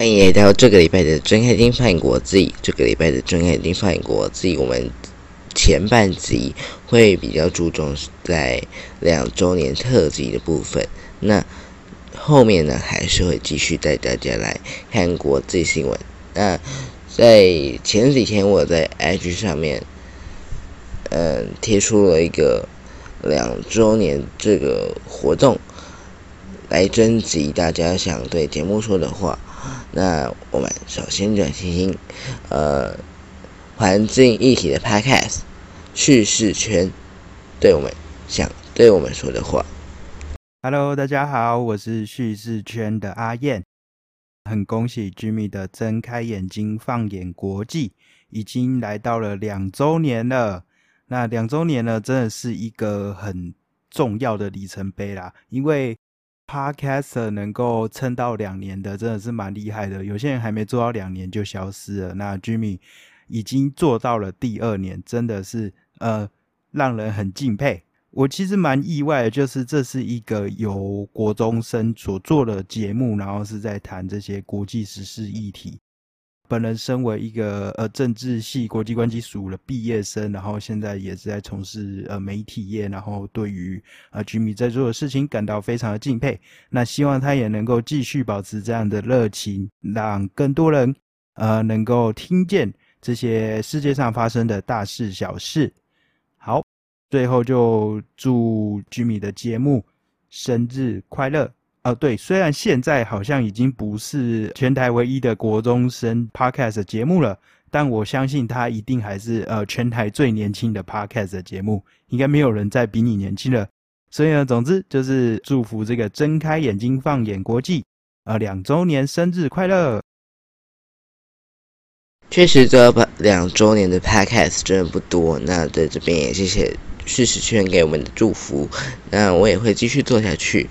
欢迎来到这个礼拜的睁开金饭国际。这个礼拜的睁开金饭国际，我们前半集会比较注重在两周年特辑的部分。那后面呢，还是会继续带大家来看国际新闻。那在前几天，我在 IG 上面，嗯，贴出了一个两周年这个活动，来征集大家想对节目说的话。那我们首先就来听听，呃，环境议题的 Podcast 叙事圈对我们想对我们说的话。Hello，大家好，我是叙事圈的阿燕。很恭喜 Jimmy 的睁开眼睛放眼国际已经来到了两周年了。那两周年呢，真的是一个很重要的里程碑啦，因为。Podcaster 能够撑到两年的，真的是蛮厉害的。有些人还没做到两年就消失了，那 Jimmy 已经做到了第二年，真的是呃让人很敬佩。我其实蛮意外的，就是这是一个由国中生所做的节目，然后是在谈这些国际时事议题。本人身为一个呃政治系国际关系署的毕业生，然后现在也是在从事呃媒体业，然后对于呃居民在做的事情感到非常的敬佩。那希望他也能够继续保持这样的热情，让更多人呃能够听见这些世界上发生的大事小事。好，最后就祝居民的节目生日快乐。哦，对，虽然现在好像已经不是全台唯一的国中生 podcast 节目了，但我相信它一定还是呃全台最年轻的 podcast 节目，应该没有人再比你年轻了。所以呢，总之就是祝福这个睁开眼睛放眼国际，呃，两周年生日快乐！确实，这两周年的 podcast 真的不多，那在这边也谢谢事实圈给我们的祝福，那我也会继续做下去。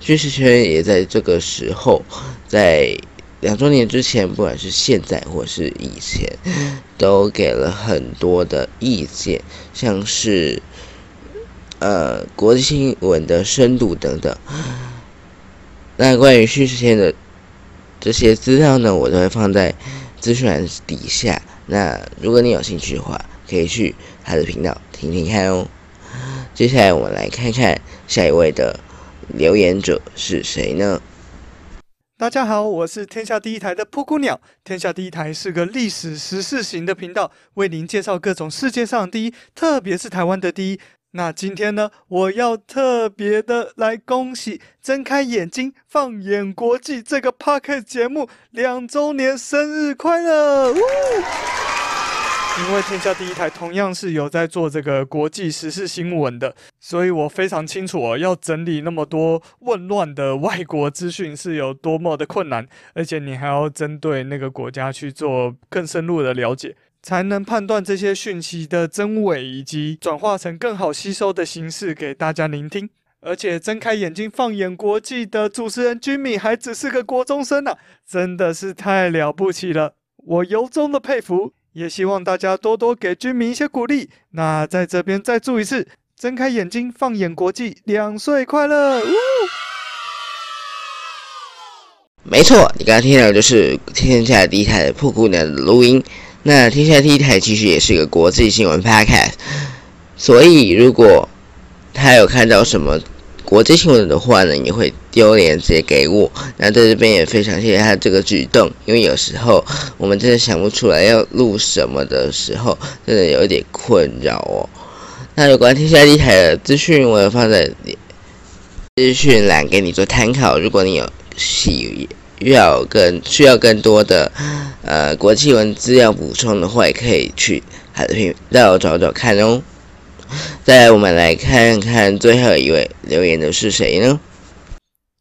叙事圈也在这个时候，在两周年之前，不管是现在或是以前，都给了很多的意见，像是呃国际新闻的深度等等。那关于叙事圈的这些资料呢，我都会放在资讯栏底下。那如果你有兴趣的话，可以去他的频道听听看哦。接下来我们来看看下一位的。留言者是谁呢？大家好，我是天下第一台的布谷鸟。天下第一台是个历史时事型的频道，为您介绍各种世界上第一，特别是台湾的第一。那今天呢，我要特别的来恭喜《睁开眼睛放眼国际》这个 p o c k e t 节目两周年生日快乐！因为天下第一台同样是有在做这个国际时事新闻的，所以我非常清楚哦，要整理那么多混乱的外国资讯是有多么的困难，而且你还要针对那个国家去做更深入的了解，才能判断这些讯息的真伪，以及转化成更好吸收的形式给大家聆听。而且睁开眼睛放眼国际的主持人君米还只是个国中生呢，真的是太了不起了，我由衷的佩服。也希望大家多多给军民一些鼓励。那在这边再祝一次，睁开眼睛，放眼国际，两岁快乐！没错，你刚刚听到的就是天下第一台的破姑娘的录音。那天下第一台其实也是一个国际新闻 podcast，所以如果他有看到什么。国际新闻的话呢，你会丢链接给我。那在这边也非常谢谢他这个举动，因为有时候我们真的想不出来要录什么的时候，真的有一点困扰哦。那有关天下地台的资讯，我也放在资讯栏给你做参考。如果你有需要更需要更多的呃国际文资料补充的话，也可以去海的频道找找看哦。再来，我们来看看最后一位留言的是谁呢？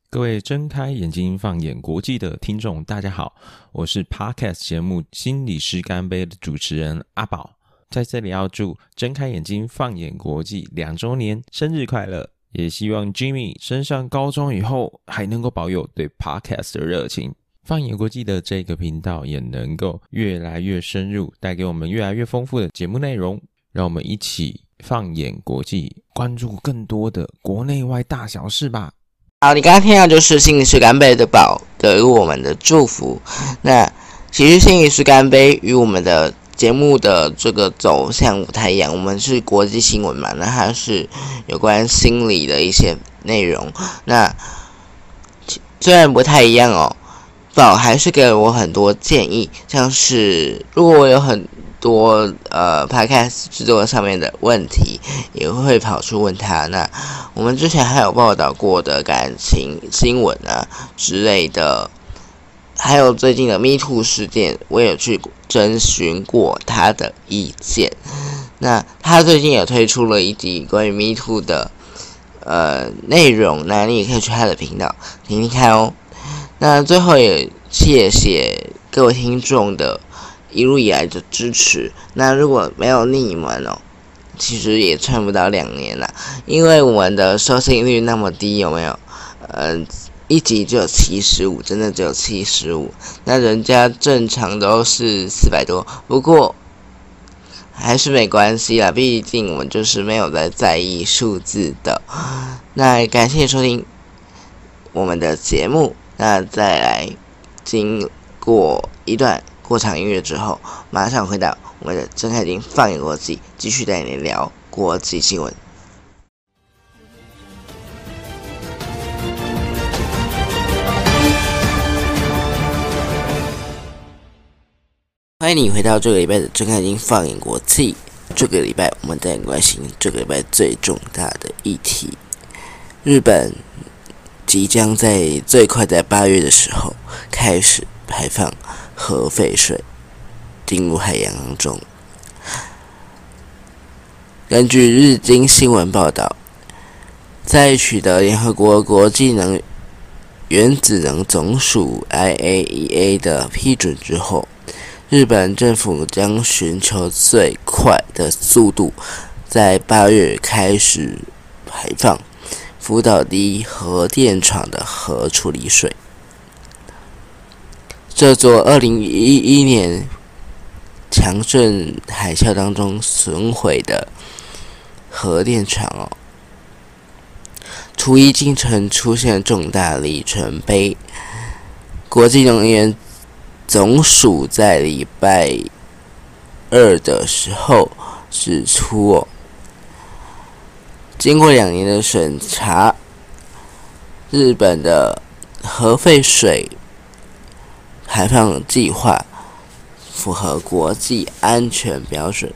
各位睁开眼睛放眼国际的听众，大家好，我是 Podcast 节目《心理师干杯》的主持人阿宝，在这里要祝睁开眼睛放眼国际两周年生日快乐，也希望 Jimmy 升上高中以后还能够保有对 Podcast 的热情，放眼国际的这个频道也能够越来越深入，带给我们越来越丰富的节目内容，让我们一起。放眼国际，关注更多的国内外大小事吧。好，你刚刚听到就是心理师干杯的宝给我们的祝福。那其实心理师干杯与我们的节目的这个走向不太一样，我们是国际新闻嘛，那它是有关心理的一些内容。那虽然不太一样哦，宝还是给了我很多建议，像是如果我有很多呃 podcast 制作上面的问题，也会跑去问他。那我们之前还有报道过的感情新闻啊之类的，还有最近的 Me Too 事件，我也去征询过他的意见。那他最近也推出了一集关于 Me Too 的呃内容，那你也可以去他的频道听听看哦。那最后也谢谢各位听众的。一路以来的支持，那如果没有你们哦，其实也撑不到两年了，因为我们的收听率那么低，有没有？嗯，一集只有七十五，真的只有七十五，那人家正常都是四百多，不过还是没关系啦，毕竟我们就是没有在在意数字的。那感谢收听我们的节目，那再来经过一段。过场音乐之后，马上回到我们的睁开眼放眼国际，继续带你聊国际新闻。欢迎你回到这个礼拜的睁开眼放眼国际。这个礼拜我们在关心这个礼拜最重大的议题：日本即将在最快在八月的时候开始排放。核废水进入海洋中。根据日经新闻报道，在取得联合国国际能原子能总署 （IAEA） 的批准之后，日本政府将寻求最快的速度，在八月开始排放福岛第一核电厂的核处理水。这座二零一一年强震海啸当中损毁的核电厂哦，除一进程出现重大里程碑。国际能源总署在礼拜二的时候指出哦，经过两年的审查，日本的核废水。排放计划符合国际安全标准。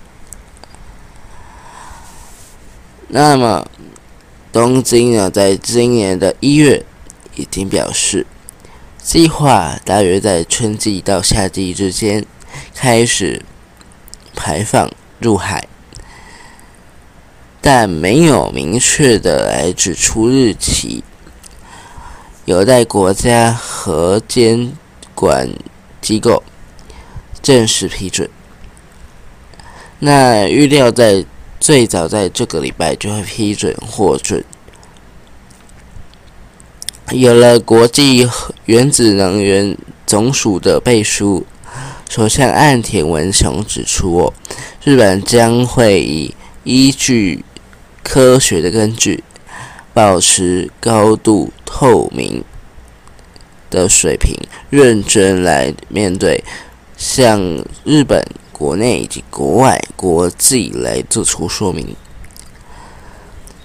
那么，东京呢，在今年的一月已经表示，计划大约在春季到夏季之间开始排放入海，但没有明确的来指出日期，有待国家核监。管机构正式批准，那预料在最早在这个礼拜就会批准获准。有了国际原子能源总署的背书，首相岸田文雄指出，日本将会以依据科学的根据，保持高度透明。的水平，认真来面对，向日本国内以及国外国际来做出说明。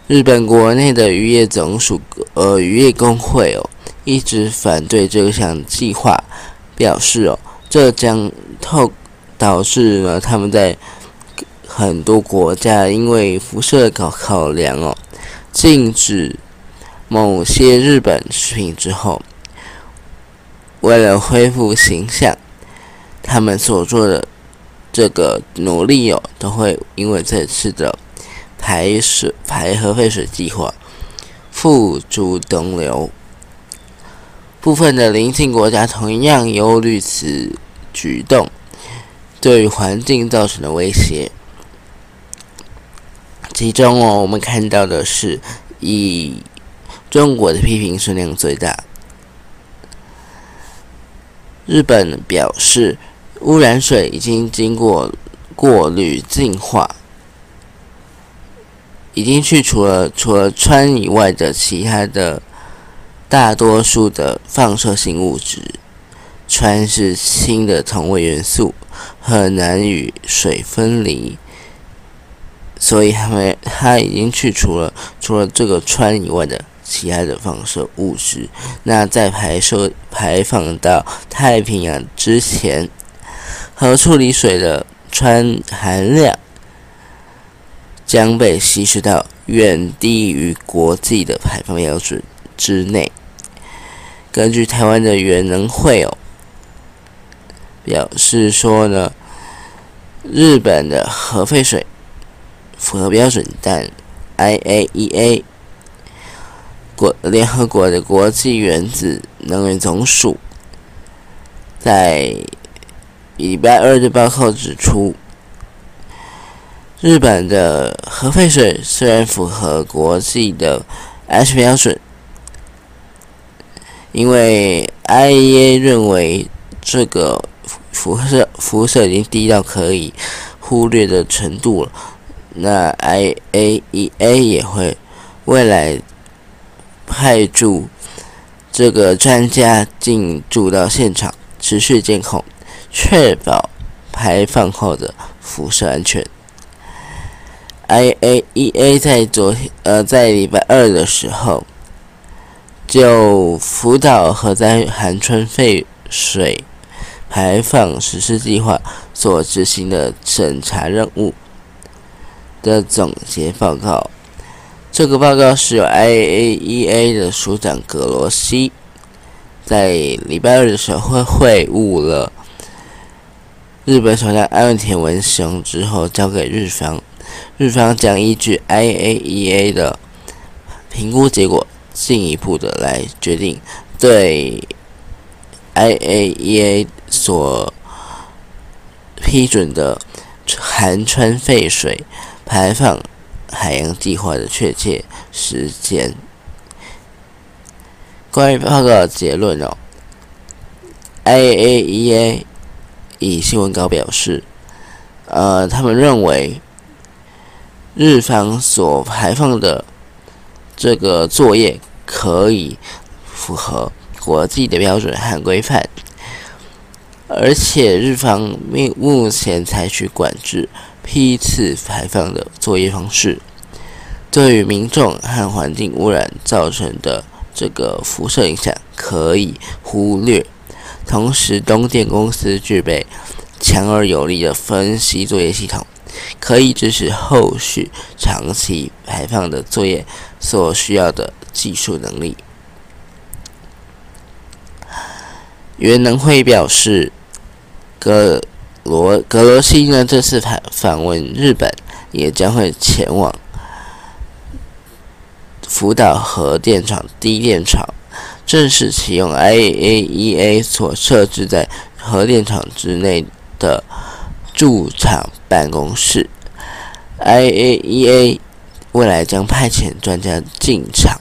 日本国内的渔业总署呃渔业工会哦，一直反对这项计划，表示哦，这将透导致呢他们在很多国家因为辐射考考量哦，禁止某些日本食品之后。为了恢复形象，他们所做的这个努力哦，都会因为这次的排水排核废水计划付诸东流。部分的邻近国家同样忧虑此举动对环境造成的威胁。其中哦，我们看到的是以中国的批评声量最大。日本表示，污染水已经经过过滤净化，已经去除了除了氚以外的其他的大多数的放射性物质，氚是氢的同位元素，很难与水分离，所以它们它已经去除了除了这个氚以外的其他的放射物质。那在排射排放到太平洋之前，核处理水的氚含量将被稀释到远低于国际的排放标准之内。根据台湾的原能会哦表示说呢，日本的核废水符合标准，但 IAEA 国联合国的国际原子能源总署在礼拜二的报告指出，日本的核废水虽然符合国际的 H 标准。因为 IEA 认为这个辐射辐射已经低到可以忽略的程度了，那 IAEA 也会未来派驻这个专家进驻到现场，持续监控，确保排放后的辐射安全。IAEA 在昨天呃在礼拜二的时候。就福岛核灾含氚废水排放实施计划所执行的审查任务的总结报告。这个报告是由 IAEA 的署长格罗西在礼拜二的时候会会晤了日本首相岸田文雄之后交给日方，日方将依据 IAEA 的评估结果。进一步的来决定对 IAEA 所批准的含氚废水排放海洋计划的确切时间。关于报告结论哦，IAEA 以新闻稿表示，呃，他们认为日方所排放的。这个作业可以符合国际的标准和规范，而且日方目目前采取管制批次排放的作业方式，对于民众和环境污染造成的这个辐射影响可以忽略。同时，东电公司具备强而有力的分析作业系统。可以支持后续长期排放的作业所需要的技术能力。袁能会表示，格罗格罗西呢这次访访问日本，也将会前往福岛核电厂低电厂，正式启用 IAEA 所设置在核电厂之内的。驻场办公室，IAEA 未来将派遣专家进场，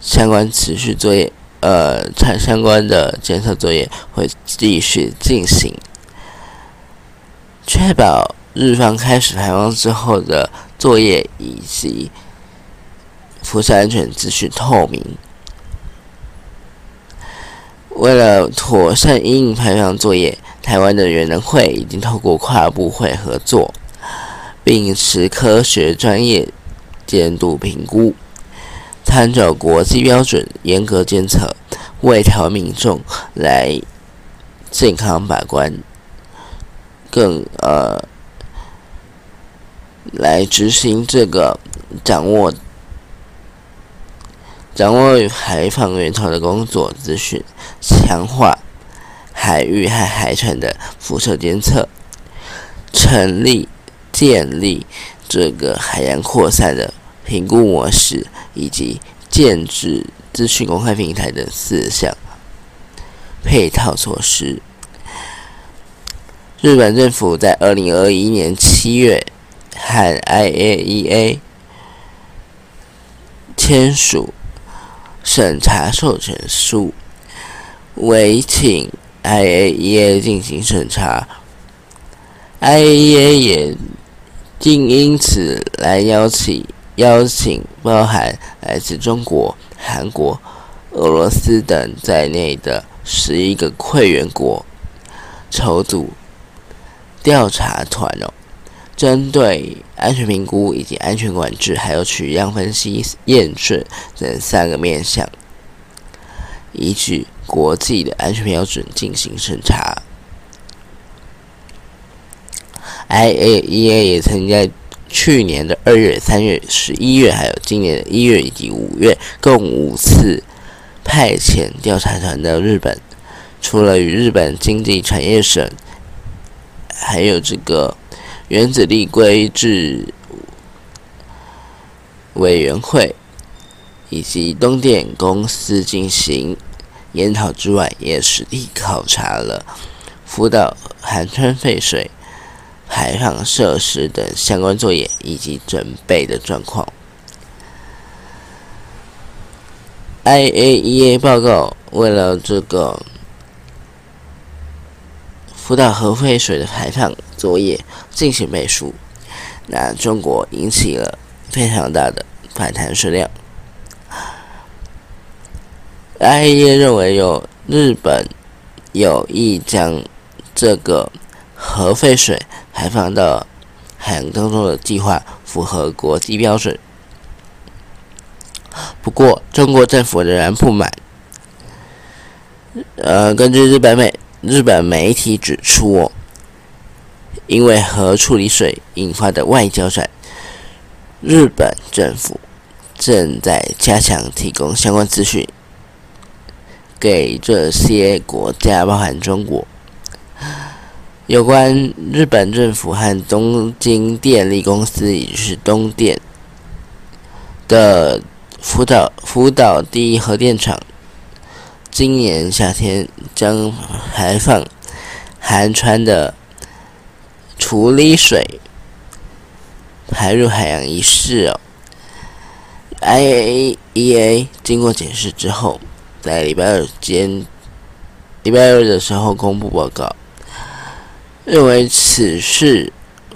相关持续作业，呃，相相关的监测作业会继续进行，确保日方开始排放之后的作业以及辐射安全资讯透明。为了妥善应排放作业。台湾的原能会已经透过跨部会合作，并持科学专业监督评估，参照国际标准严格监测，为台湾民众来健康把关，更呃来执行这个掌握掌握海防源头的工作资讯，强化。海域和海产的辐射监测，成立建立这个海洋扩散的评估模式，以及建制资讯公开平台的四项配套措施。日本政府在二零二一年七月和 IAEA 签署审查授权书，为请。IAEA 进行审查，IAEA 也竟因此来邀请邀请包含来自中国、韩国、俄罗斯等在内的十一个会员国筹组调查团哦，针对安全评估以及安全管制，还有取样分析验证等三个面向，依据国际的安全标准进行审查。IAEA 也曾在去年的二月、三月、十一月，还有今年的一月以及五月，共五次派遣调查团到日本。除了与日本经济产业省，还有这个原子力规制委员会以及东电公司进行研讨之外，也实地考察了福岛寒川废水。排放设施等相关作业以及准备的状况。IAEA 报告为了这个福岛核废水的排放作业进行背书，那中国引起了非常大的反弹声量。IAEA 认为有日本有意将这个核废水。排放到海洋当中的计划符合国际标准，不过中国政府仍然不满。呃，根据日本美日本媒体指出，因为核处理水引发的外交战，日本政府正在加强提供相关资讯给这些国家，包含中国。有关日本政府和东京电力公司，也就是东电的福岛福岛第一核电厂，今年夏天将排放含川的处理水排入海洋一事哦，IAEA 经过检视之后，在礼拜二间礼拜二的时候公布报告。认为此事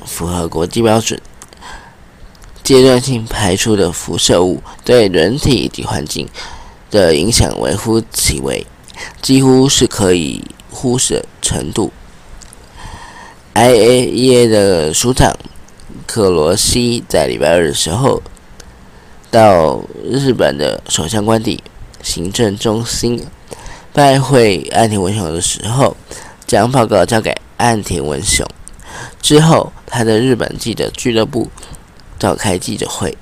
符合国际标准，阶段性排出的辐射物对人体以及环境的影响微乎其微，几乎是可以忽视的程度。IAEA 的署长克罗西在礼拜二的时候到日本的首相官邸行政中心拜会岸田文雄的时候，将报告交给。岸田文雄之后，他的日本记者俱乐部召开记者会。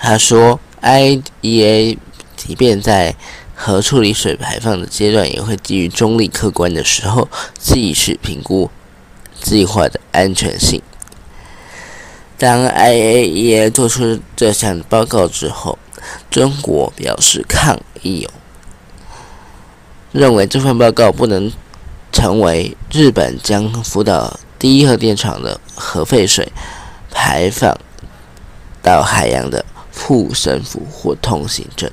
他说：“IEA 即便在核处理水排放的阶段，也会基于中立客观的时候，继续评估计划的安全性。”当 IAEA 做出这项报告之后，中国表示抗议。认为这份报告不能成为日本将福岛第一核电厂的核废水排放到海洋的护身符或通行证。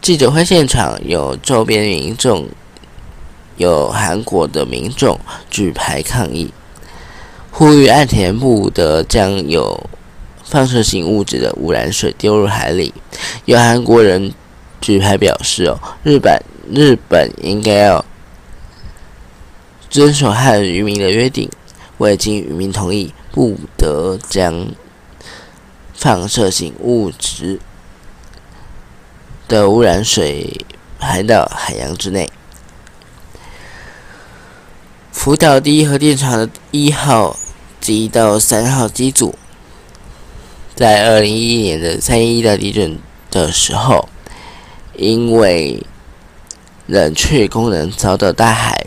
记者会现场有周边民众，有韩国的民众举牌抗议，呼吁岸田不得将有放射性物质的污染水丢入海里。有韩国人举牌表示：“哦，日本。”日本应该要遵守和渔民的约定，未经渔民同意，不得将放射性物质的污染水排到海洋之内。福岛第一核电厂的一号机到三号机组，在二零一一年的三一大地震的时候，因为冷却功能遭到大海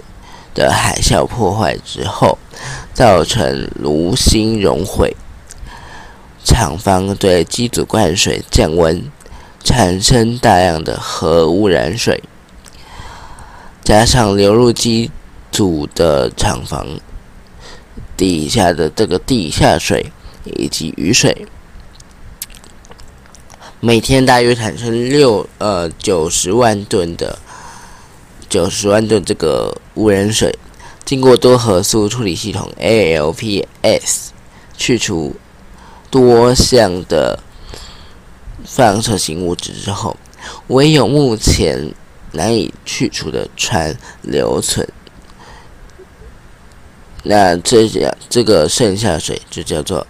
的海啸破坏之后，造成炉心熔毁，厂方对机组灌水降温，产生大量的核污染水，加上流入机组的厂房底下的这个地下水以及雨水，每天大约产生六呃九十万吨的。九十万吨这个污染水，经过多核素处理系统 ALPS 去除多项的放射性物质之后，唯有目前难以去除的氚留存。那这样，这个剩下水就叫做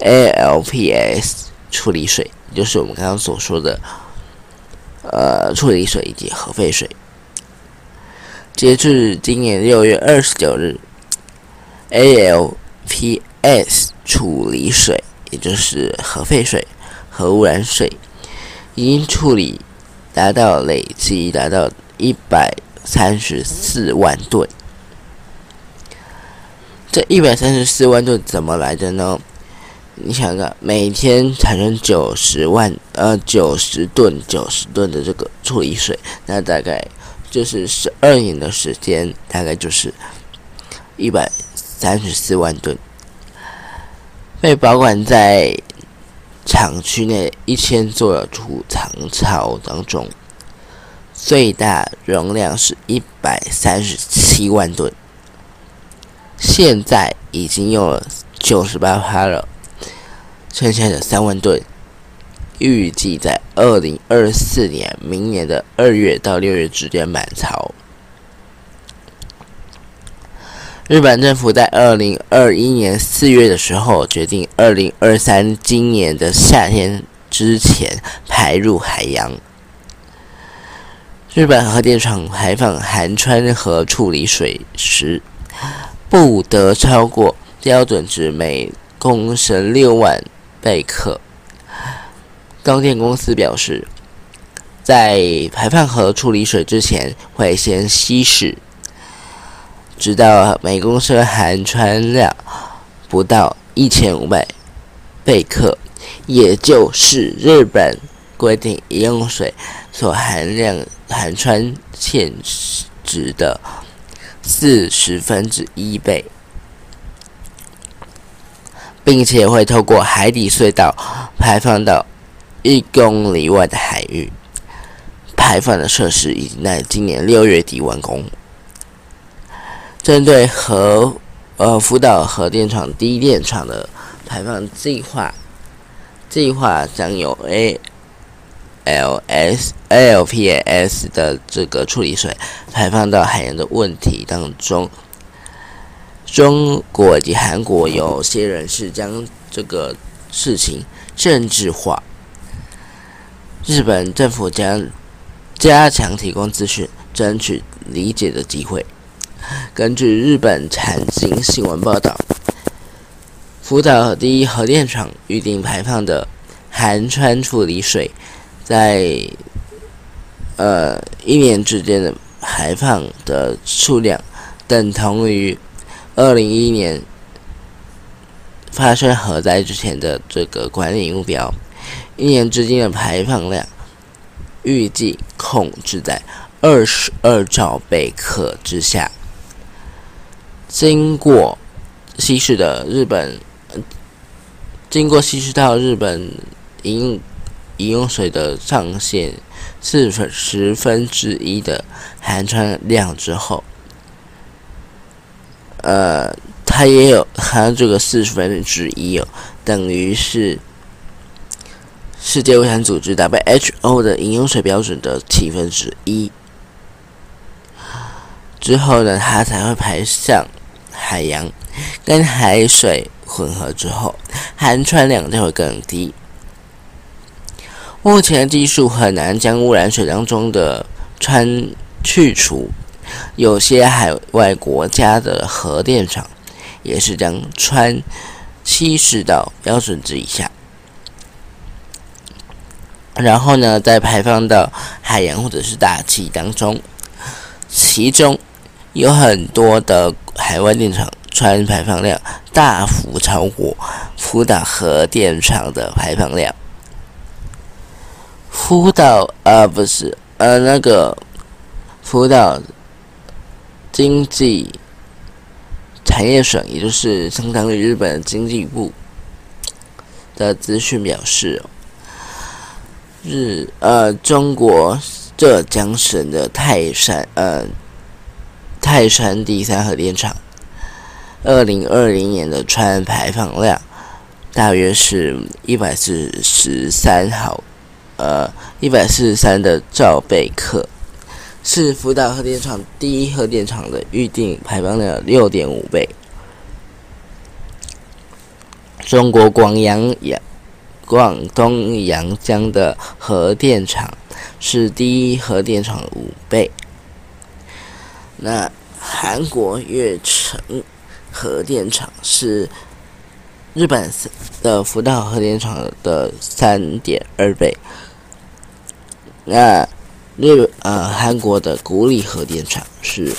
ALPS 处理水，就是我们刚刚所说的呃处理水以及核废水。截至今年六月二十九日，ALPS 处理水，就是核废水、核污染水，已经处理达到累计达到一百三十四万吨。这一百三十四万吨怎么来的呢？你想想，每天产生九十万呃九十吨九十吨的这个处理水，那大概。就是十二年的时间，大概就是一百三十四万吨，被保管在厂区内一千座储藏槽当中，最大容量是一百三十七万吨，现在已经用了九十八趴了，剩下的三万吨。预计在二零二四年，明年的二月到六月之间满槽。日本政府在二零二一年四月的时候决定，二零二三今年的夏天之前排入海洋。日本核电厂排放含川核处理水时，不得超过标准值每公升六万贝克。高电公司表示，在排放核处理水之前，会先稀释，直到每公升含氚量不到一千五百贝克，也就是日本规定饮用水所含量含氚限值的四十分之一倍，并且会透过海底隧道排放到。一公里外的海域排放的设施已经在今年六月底完工。针对核呃福岛核电厂第一电厂的排放计划，计划将有 A L S L P S 的这个处理水排放到海洋的问题当中。中国以及韩国有些人士将这个事情政治化。日本政府将加强提供资讯，争取理解的机会。根据日本产经新闻报道，福岛第一核电厂预定排放的含川处理水，在呃一年之间的排放的数量，等同于二零一一年发生核灾之前的这个管理目标。一年之间的排放量预计控制在二十二兆贝克之下。经过稀释的日本，经过稀释到日本饮饮用水的上限四分十分之一的含氚量之后，呃，它也有含这个四十分之一哦，等于是。世界卫生组织 （WHO） 的饮用水标准的七分之一之后呢，它才会排向海洋，跟海水混合之后，含氚量就会更低。目前技术很难将污染水当中的氚去除，有些海外国家的核电厂也是将氚稀释到标准值以下。然后呢，再排放到海洋或者是大气当中，其中有很多的海外电厂氚排放量大幅超过福岛核电厂的排放量。福岛啊，不是呃那个福岛经济产业省，也就是相当于日本经济部的资讯表示。日呃，中国浙江省的泰山呃泰山第三核电厂，二零二零年的川排放量大约是一百四十三毫呃一百四十三的兆贝克，是福岛核电厂第一核电厂的预定排放量六点五倍。中国广阳阳广东阳江的核电厂是第一核电厂的五倍。那韩国月城核电厂是日本的福岛核电厂的三点二倍。那日呃韩国的古里核电厂是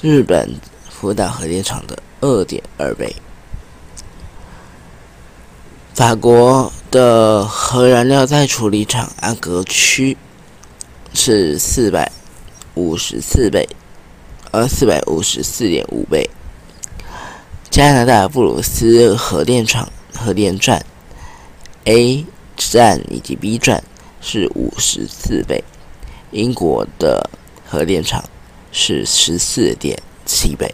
日本福岛核电厂的二点二倍。法国的核燃料再处理厂安格区是四百五十四倍，呃，四百五十四点五倍。加拿大布鲁斯核电厂核电站 A 站以及 B 站是五十四倍，英国的核电厂是十四点七倍。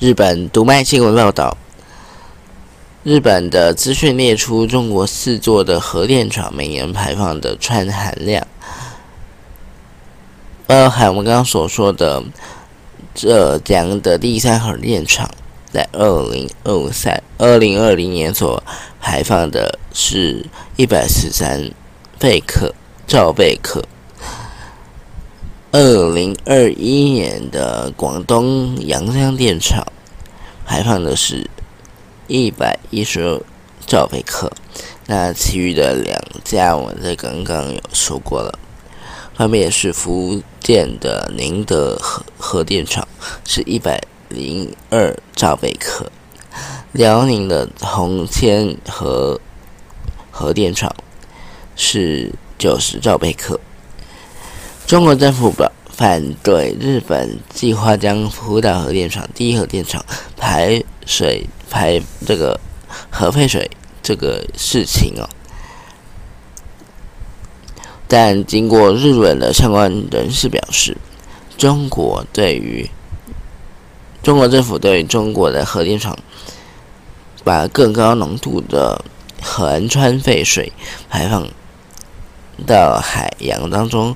日本读卖新闻报道，日本的资讯列出中国四座的核电厂每年排放的氚含量，包含我们刚刚所说的浙江的第三核电厂，在二零二三二零二零年所排放的是一百十三贝克兆贝克。二零二一年的广东阳江电厂排放的是一百一十兆贝克，那其余的两家我在刚刚有说过了，分别是福建的宁德核核电厂是一百零二兆贝克，辽宁的红千核核电厂是九十兆贝克。中国政府表反对日本计划将福岛核电厂第一核电厂排水排这个核废水这个事情哦。但经过日本的相关人士表示，中国对于中国政府对于中国的核电厂把更高浓度的含氚废水排放。到海洋当中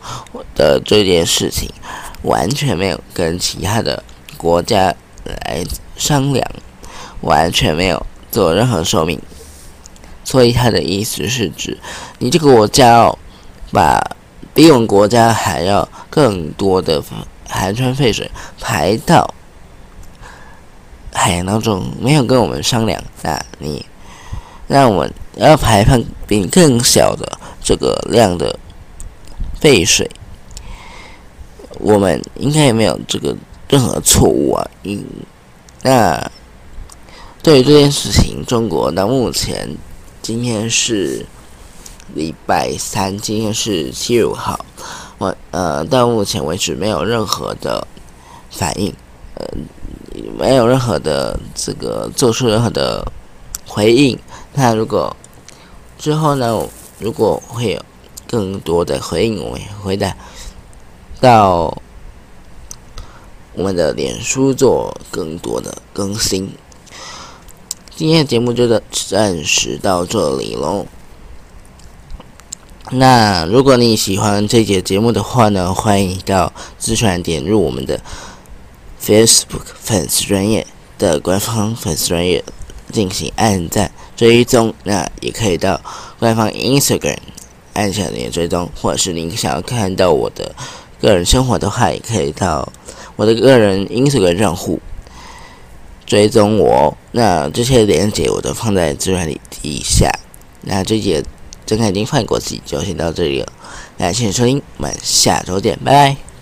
的这件事情，完全没有跟其他的国家来商量，完全没有做任何说明。所以他的意思是指，你这个国家哦，把比我们国家还要更多的含川废水排到海洋当中，没有跟我们商量，那你让我们要排放比你更小的。这个量的废水，我们应该也没有这个任何错误啊。嗯，那对于这件事情，中国到目前今天是礼拜三，今天是七月五号，我呃到目前为止没有任何的反应，呃没有任何的这个做出任何的回应。那如果之后呢？如果会有更多的回应，我也会在到我们的脸书做更多的更新。今天的节目就暂时到这里喽。那如果你喜欢这节节目的话呢，欢迎到资讯点入我们的 Facebook 粉丝专业的官方粉丝专业进行按赞。追踪，那也可以到官方 Instagram 按下连追踪，或者是您想要看到我的个人生活的话，也可以到我的个人 Instagram 账户追踪我。那这些连接我都放在资源里底下。那这节睁开眼睛放眼国际就先到这里了，感谢收听，我们下周见，拜拜。